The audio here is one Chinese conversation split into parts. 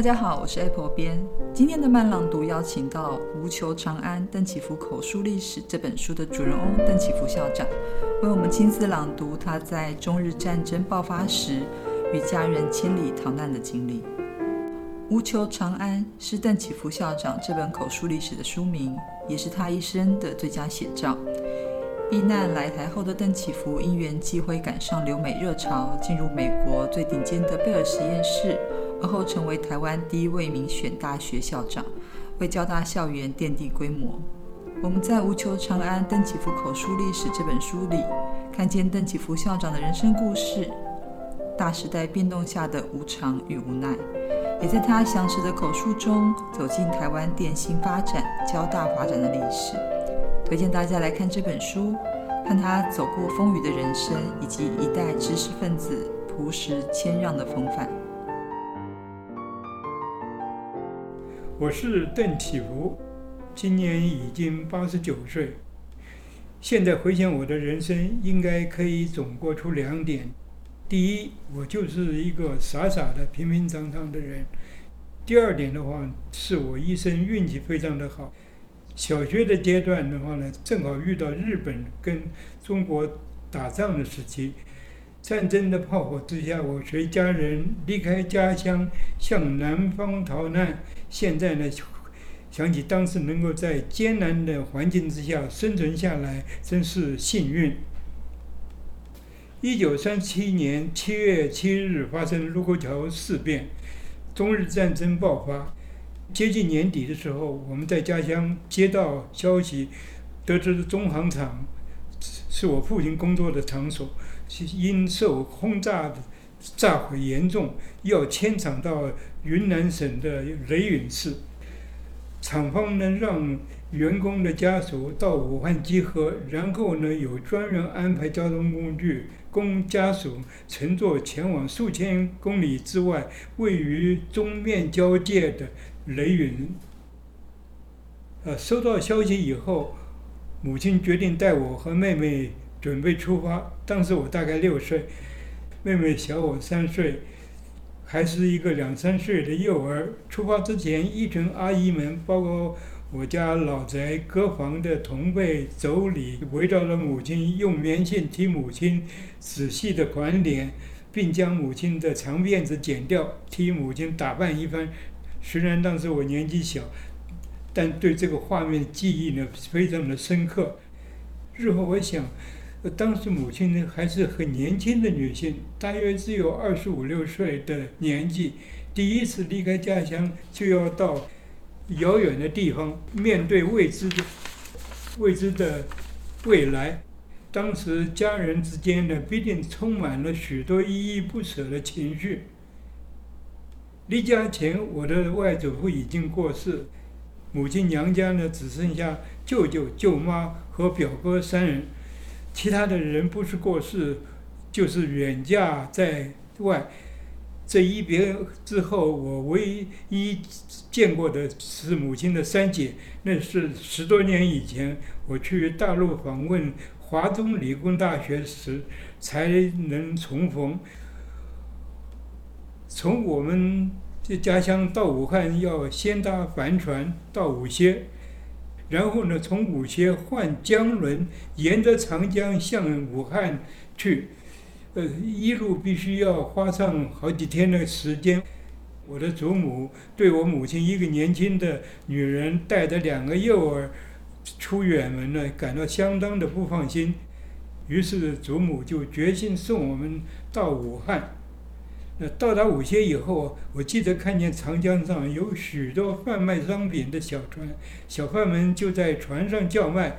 大家好，我是 Apple 编。今天的慢朗读邀请到《无求长安：邓启福口述历史》这本书的主人翁邓启福校长，为我们亲自朗读他在中日战争爆发时与家人千里逃难的经历。《无求长安》是邓启福校长这本口述历史的书名，也是他一生的最佳写照。避难来台后的邓启福，因缘际会赶上留美热潮，进入美国最顶尖的贝尔实验室。而后成为台湾第一位民选大学校长，为交大校园奠定规模。我们在《无求长安：邓启福口述历史》这本书里，看见邓启福校长的人生故事，大时代变动下的无常与无奈，也在他详实的口述中走进台湾电信发展、交大发展的历史。推荐大家来看这本书，看他走过风雨的人生，以及一代知识分子朴实谦让的风范。我是邓启福，今年已经八十九岁。现在回想我的人生，应该可以总过出两点：第一，我就是一个傻傻的、平平常常的人；第二点的话，是我一生运气非常的好。小学的阶段的话呢，正好遇到日本跟中国打仗的时期。战争的炮火之下，我随家人离开家乡，向南方逃难。现在呢，想起当时能够在艰难的环境之下生存下来，真是幸运。一九三七年七月七日发生卢沟桥事变，中日战争爆发。接近年底的时候，我们在家乡接到消息，得知中航厂是我父亲工作的场所。是因受轰炸炸毁严重，要迁厂到云南省的雷允市。厂方呢让员工的家属到武汉集合，然后呢有专人安排交通工具供家属乘坐前往数千公里之外位于中缅交界的雷允。呃，收到消息以后，母亲决定带我和妹妹。准备出发，当时我大概六岁，妹妹小我三岁，还是一个两三岁的幼儿。出发之前，一群阿姨们，包括我家老宅隔房的同辈妯娌，围绕着母亲，用棉线替母亲仔细的管脸，并将母亲的长辫子剪掉，替母亲打扮一番。虽然当时我年纪小，但对这个画面记忆呢非常的深刻。日后我想。当时母亲呢还是很年轻的女性，大约只有二十五六岁的年纪，第一次离开家乡就要到遥远的地方，面对未知的未知的未来。当时家人之间呢必定充满了许多依依不舍的情绪。离家前，我的外祖父已经过世，母亲娘家呢只剩下舅舅、舅妈和表哥三人。其他的人不是过世，就是远嫁在外。这一别之后，我唯一见过的是母亲的三姐，那是十多年以前我去大陆访问华中理工大学时才能重逢。从我们的家乡到武汉，要先搭帆船到武歇。然后呢，从武穴换江轮，沿着长江向武汉去，呃，一路必须要花上好几天的时间。我的祖母对我母亲一个年轻的女人带着两个幼儿出远门呢，感到相当的不放心。于是祖母就决心送我们到武汉。到达武歇以后，我记得看见长江上有许多贩卖商品的小船，小贩们就在船上叫卖。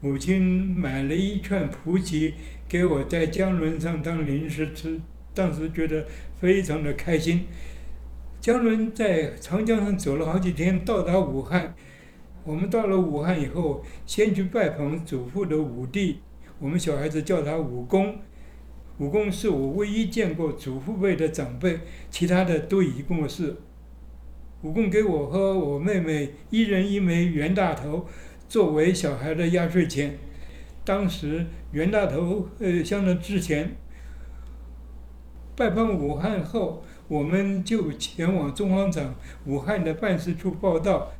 母亲买了一串蒲旗给我在江轮上当零食吃，当时觉得非常的开心。江轮在长江上走了好几天，到达武汉。我们到了武汉以后，先去拜访祖父的五弟，我们小孩子叫他武公。武公是我唯一见过祖父辈的长辈，其他的都已过世。武公给我和我妹妹一人一枚袁大头，作为小孩的压岁钱。当时袁大头呃相当值钱。拜访武汉后，我们就前往中方厂武汉的办事处报到。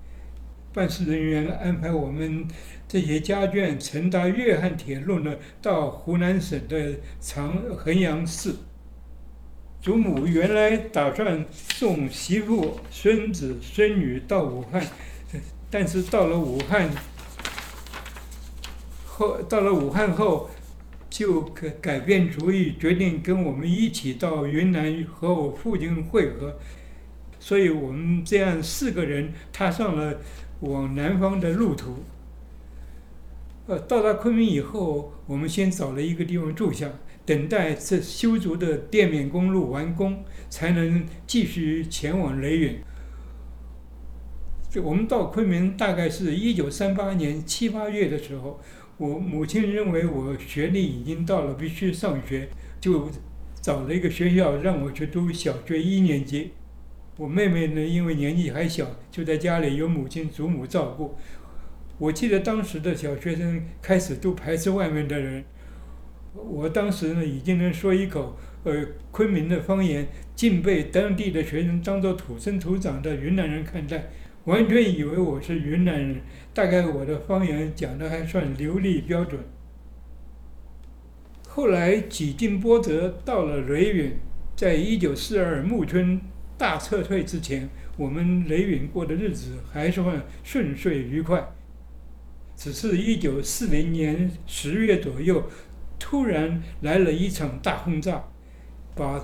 办事人员安排我们这些家眷乘搭粤汉铁路呢，到湖南省的长衡阳市。祖母原来打算送媳妇、孙子、孙女到武汉，但是到了武汉后，到了武汉后，就改改变主意，决定跟我们一起到云南和我父亲会合。所以我们这样四个人踏上了往南方的路途。呃，到达昆明以后，我们先找了一个地方住下。等待这修筑的滇缅公路完工，才能继续前往雷允。我们到昆明大概是一九三八年七八月的时候，我母亲认为我学历已经到了必须上学，就找了一个学校让我去读小学一年级。我妹妹呢，因为年纪还小，就在家里由母亲祖母照顾。我记得当时的小学生开始都排斥外面的人。我当时呢，已经能说一口呃昆明的方言，竟被当地的学生当做土生土长的云南人看待，完全以为我是云南人。大概我的方言讲的还算流利标准。后来几经波折，到了雷允，在一九四二木村大撤退之前，我们雷允过的日子还算顺遂愉快。只是一九四零年十月左右。突然来了一场大轰炸，把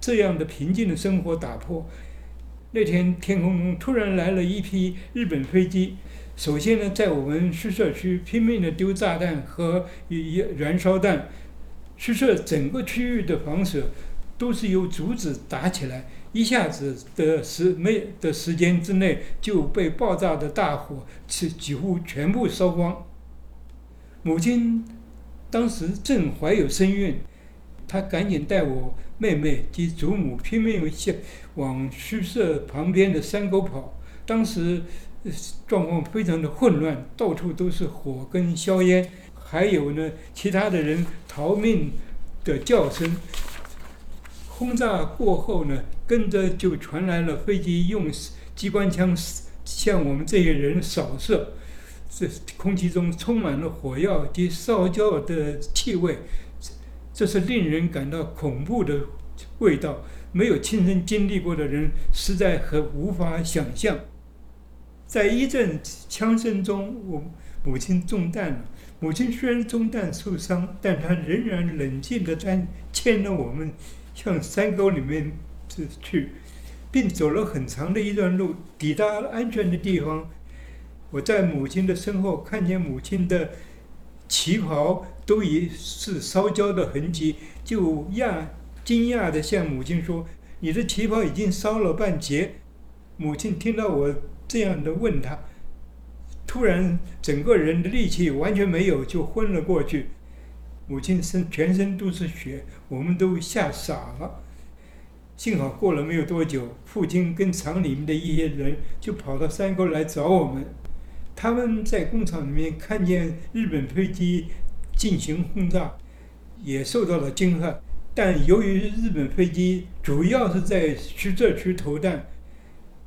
这样的平静的生活打破。那天天空中突然来了一批日本飞机，首先呢，在我们宿舍区拼命的丢炸弹和一燃烧弹，宿舍整个区域的房舍都是由竹子打起来，一下子的时没的时间之内就被爆炸的大火是几乎全部烧光。母亲。当时正怀有身孕，她赶紧带我妹妹及祖母拼命向往宿舍旁边的山沟跑。当时状况非常的混乱，到处都是火跟硝烟，还有呢其他的人逃命的叫声。轰炸过后呢，跟着就传来了飞机用机关枪向我们这些人扫射。这空气中充满了火药及烧焦的气味，这是令人感到恐怖的味道。没有亲身经历过的人，实在很无法想象。在一阵枪声中，我母亲中弹了。母亲虽然中弹受伤，但她仍然冷静地牵牵着我们向山沟里面去，并走了很长的一段路，抵达安全的地方。我在母亲的身后看见母亲的旗袍都已是烧焦的痕迹，就讶惊讶地向母亲说：“你的旗袍已经烧了半截。”母亲听到我这样的问他，突然整个人的力气完全没有，就昏了过去。母亲身全身都是血，我们都吓傻了。幸好过了没有多久，父亲跟厂里面的一些人就跑到山沟来找我们。他们在工厂里面看见日本飞机进行轰炸，也受到了惊吓。但由于日本飞机主要是在宿舍区投弹，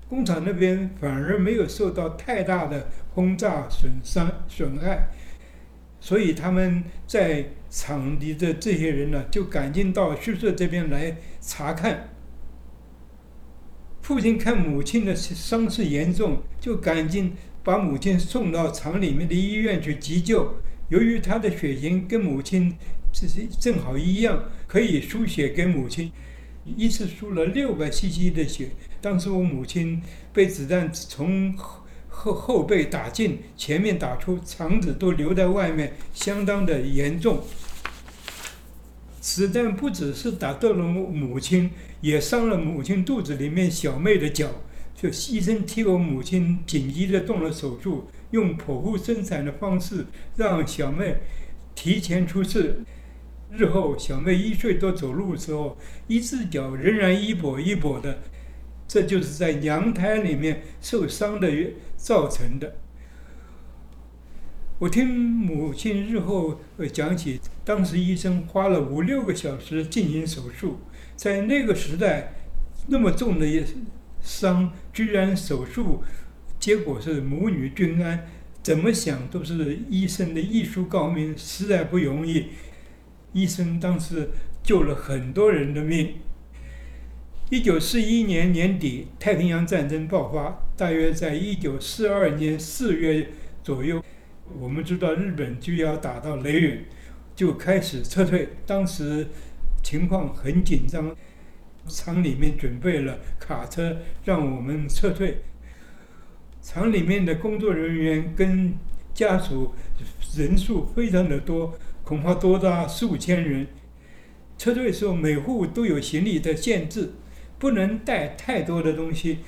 工厂那边反而没有受到太大的轰炸损伤损害，所以他们在厂里的这些人呢，就赶紧到宿舍这边来查看。父亲看母亲的伤势严重，就赶紧。把母亲送到厂里面的医院去急救。由于他的血型跟母亲这是正好一样，可以输血给母亲。一次输了六百 cc 的血。当时我母亲被子弹从后后背打进，前面打出，肠子都留在外面，相当的严重。子弹不只是打到了母亲，也伤了母亲肚子里面小妹的脚。就医生替我母亲紧急的动了手术，用剖腹生产的方式让小妹提前出世。日后小妹一岁多走路的时候，一只脚仍然一跛一跛的，这就是在娘胎里面受伤的造成的。我听母亲日后呃讲起，当时医生花了五六个小时进行手术，在那个时代，那么重的伤，居然手术结果是母女均安，怎么想都是医生的医术高明，实在不容易。医生当时救了很多人的命。一九四一年年底，太平洋战争爆发，大约在一九四二年四月左右，我们知道日本就要打到雷允，就开始撤退。当时情况很紧张，厂里面准备了卡车让我们撤退。厂里面的工作人员跟家属人数非常的多，恐怕多达数千人。撤退时候，每户都有行李的限制。不能带太多的东西，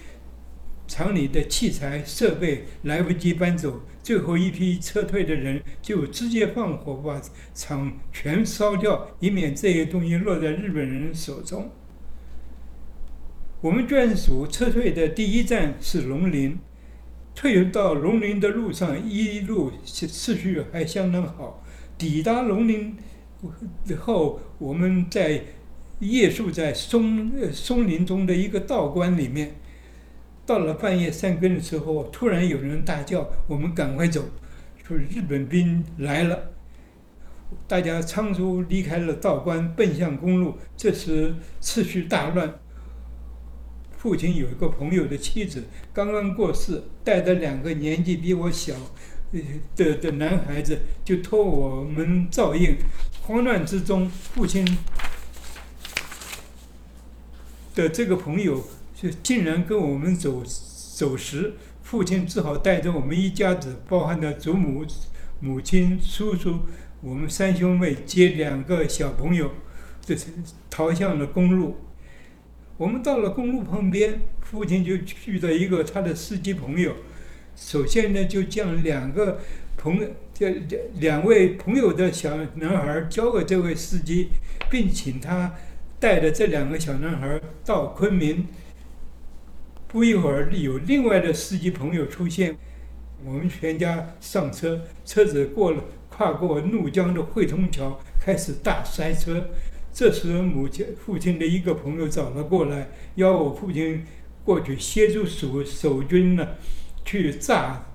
厂里的器材设备来不及搬走，最后一批撤退的人就直接放火把厂全烧掉，以免这些东西落在日本人手中。我们眷属撤退的第一站是龙陵，退到龙陵的路上一路次序还相当好。抵达龙陵后，我们在。夜宿在松松林中的一个道观里面，到了半夜三更的时候，突然有人大叫：“我们赶快走！”说日本兵来了。大家仓促离开了道观，奔向公路。这时秩序大乱。父亲有一个朋友的妻子刚刚过世，带着两个年纪比我小的的男孩子，就托我们照应。慌乱之中，父亲。的这个朋友就竟然跟我们走走时，父亲只好带着我们一家子，包含的祖母、母亲、叔叔，我们三兄妹接两个小朋友，这是逃向了公路。我们到了公路旁边，父亲就遇到一个他的司机朋友，首先呢就将两个朋这两位朋友的小男孩交给这位司机，并请他。带着这两个小男孩到昆明，不一会儿有另外的司机朋友出现，我们全家上车，车子过了跨过怒江的汇通桥，开始大塞车。这时母亲父亲的一个朋友找了过来，邀我父亲过去协助守守军呢，去炸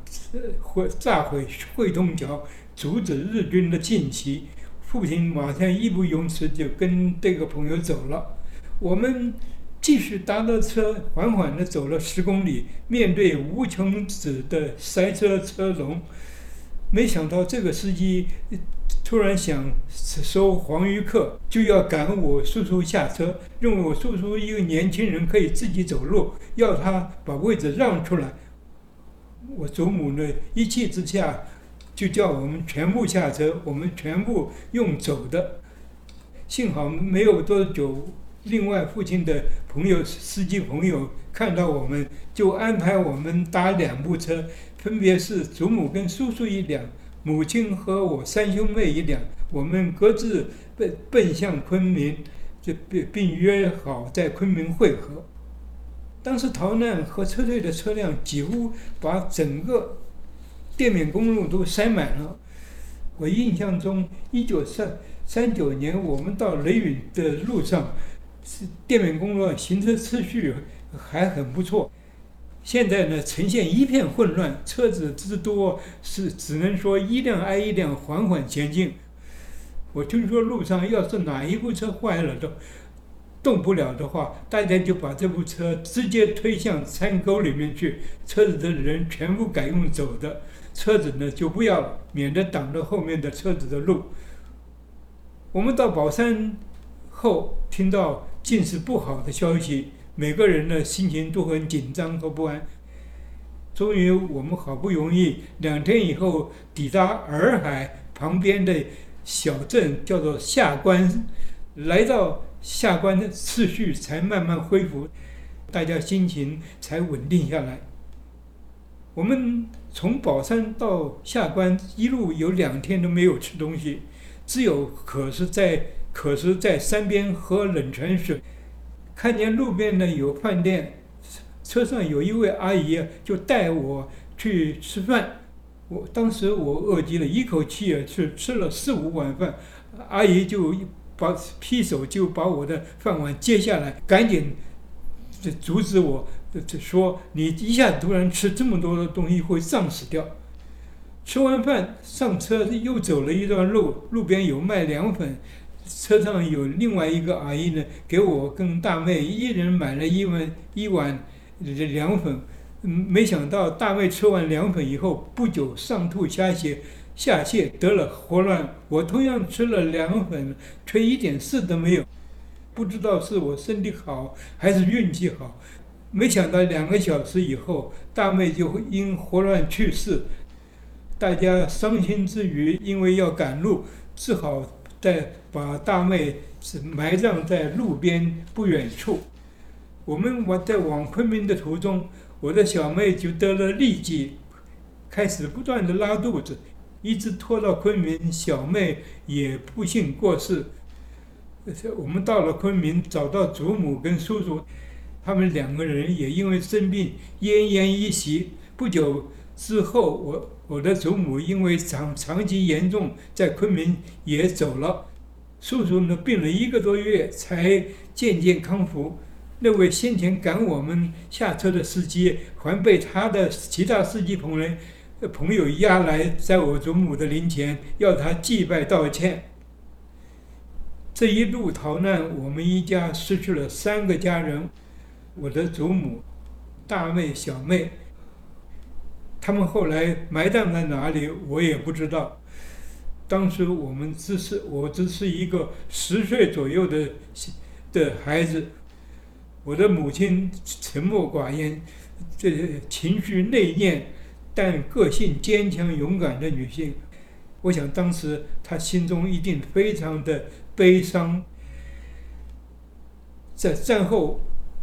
毁炸毁汇通桥，阻止日军的进袭。父亲马上义不容辞，就跟这个朋友走了。我们继续搭着车，缓缓地走了十公里，面对无穷止的塞车车龙。没想到这个司机突然想收黄鱼客，就要赶我叔叔下车，认为我叔叔一个年轻人可以自己走路，要他把位置让出来。我祖母呢，一气之下。就叫我们全部下车，我们全部用走的。幸好没有多久，另外父亲的朋友司机朋友看到我们，就安排我们搭两部车，分别是祖母跟叔叔一辆，母亲和我三兄妹一辆，我们各自奔奔向昆明，就并并约好在昆明会合。当时逃难和撤退的车辆几乎把整个。滇缅公路都塞满了。我印象中，一九三三九年我们到雷允的路上，是滇缅公路行车秩序还很不错。现在呢，呈现一片混乱，车子之多是只能说一辆挨一辆缓缓前进。我听说路上要是哪一部车坏了都动不了的话，大家就把这部车直接推向山沟里面去，车子的人全部改用走的。车子呢就不要，免得挡着后面的车子的路。我们到宝山后，听到近视不好的消息，每个人的心情都很紧张和不安。终于，我们好不容易两天以后抵达洱海旁边的小镇，叫做下关。来到下关的次序才慢慢恢复，大家心情才稳定下来。我们。从宝山到下关，一路有两天都没有吃东西，只有可是在可是在山边喝冷泉水。看见路边呢有饭店，车上有一位阿姨就带我去吃饭。我当时我饿极了，一口气啊去吃了四五碗饭，阿姨就把劈手就把我的饭碗接下来，赶紧阻止我，说你一下突然吃这么多的东西会胀死掉。吃完饭上车又走了一段路，路边有卖凉粉，车上有另外一个阿姨呢，给我跟大妹一人买了一碗一碗凉粉。没想到大妹吃完凉粉以后不久上吐下泻。下泻得了霍乱，我同样吃了凉粉，却一点事都没有。不知道是我身体好还是运气好，没想到两个小时以后，大妹就因霍乱去世。大家伤心之余，因为要赶路，只好再把大妹埋葬在路边不远处。我们往在往昆明的途中，我的小妹就得了痢疾，开始不断的拉肚子。一直拖到昆明，小妹也不幸过世。我们到了昆明，找到祖母跟叔叔，他们两个人也因为生病奄奄一息。不久之后，我我的祖母因为长长期严重，在昆明也走了。叔叔呢，病了一个多月才渐渐康复。那位先前赶我们下车的司机，还被他的其他司机朋友。朋友押来，在我祖母的灵前要他祭拜道歉。这一路逃难，我们一家失去了三个家人，我的祖母、大妹、小妹。他们后来埋葬在哪里，我也不知道。当时我们只是我只是一个十岁左右的的孩子，我的母亲沉默寡言，这情绪内敛。但个性坚强勇敢的女性，我想当时她心中一定非常的悲伤。在战后，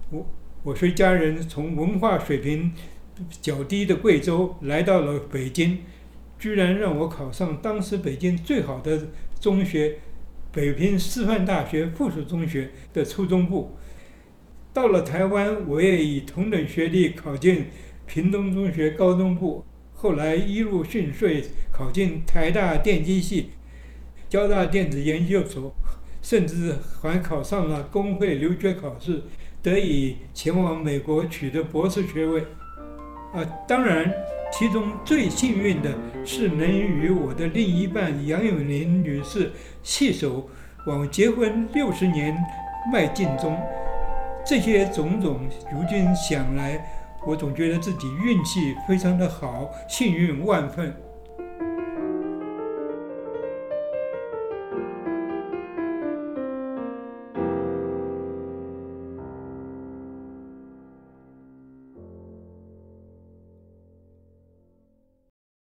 我我随家人从文化水平较低的贵州来到了北京，居然让我考上当时北京最好的中学——北平师范大学附属中学的初中部。到了台湾，我也以同等学历考进。屏东中学高中部，后来一路顺遂考进台大电机系、交大电子研究所，甚至还考上了工会留学考试，得以前往美国取得博士学位。啊，当然，其中最幸运的是能与我的另一半杨永林女士携手往结婚六十年迈进中。这些种种，如今想来。我总觉得自己运气非常的好，幸运万分。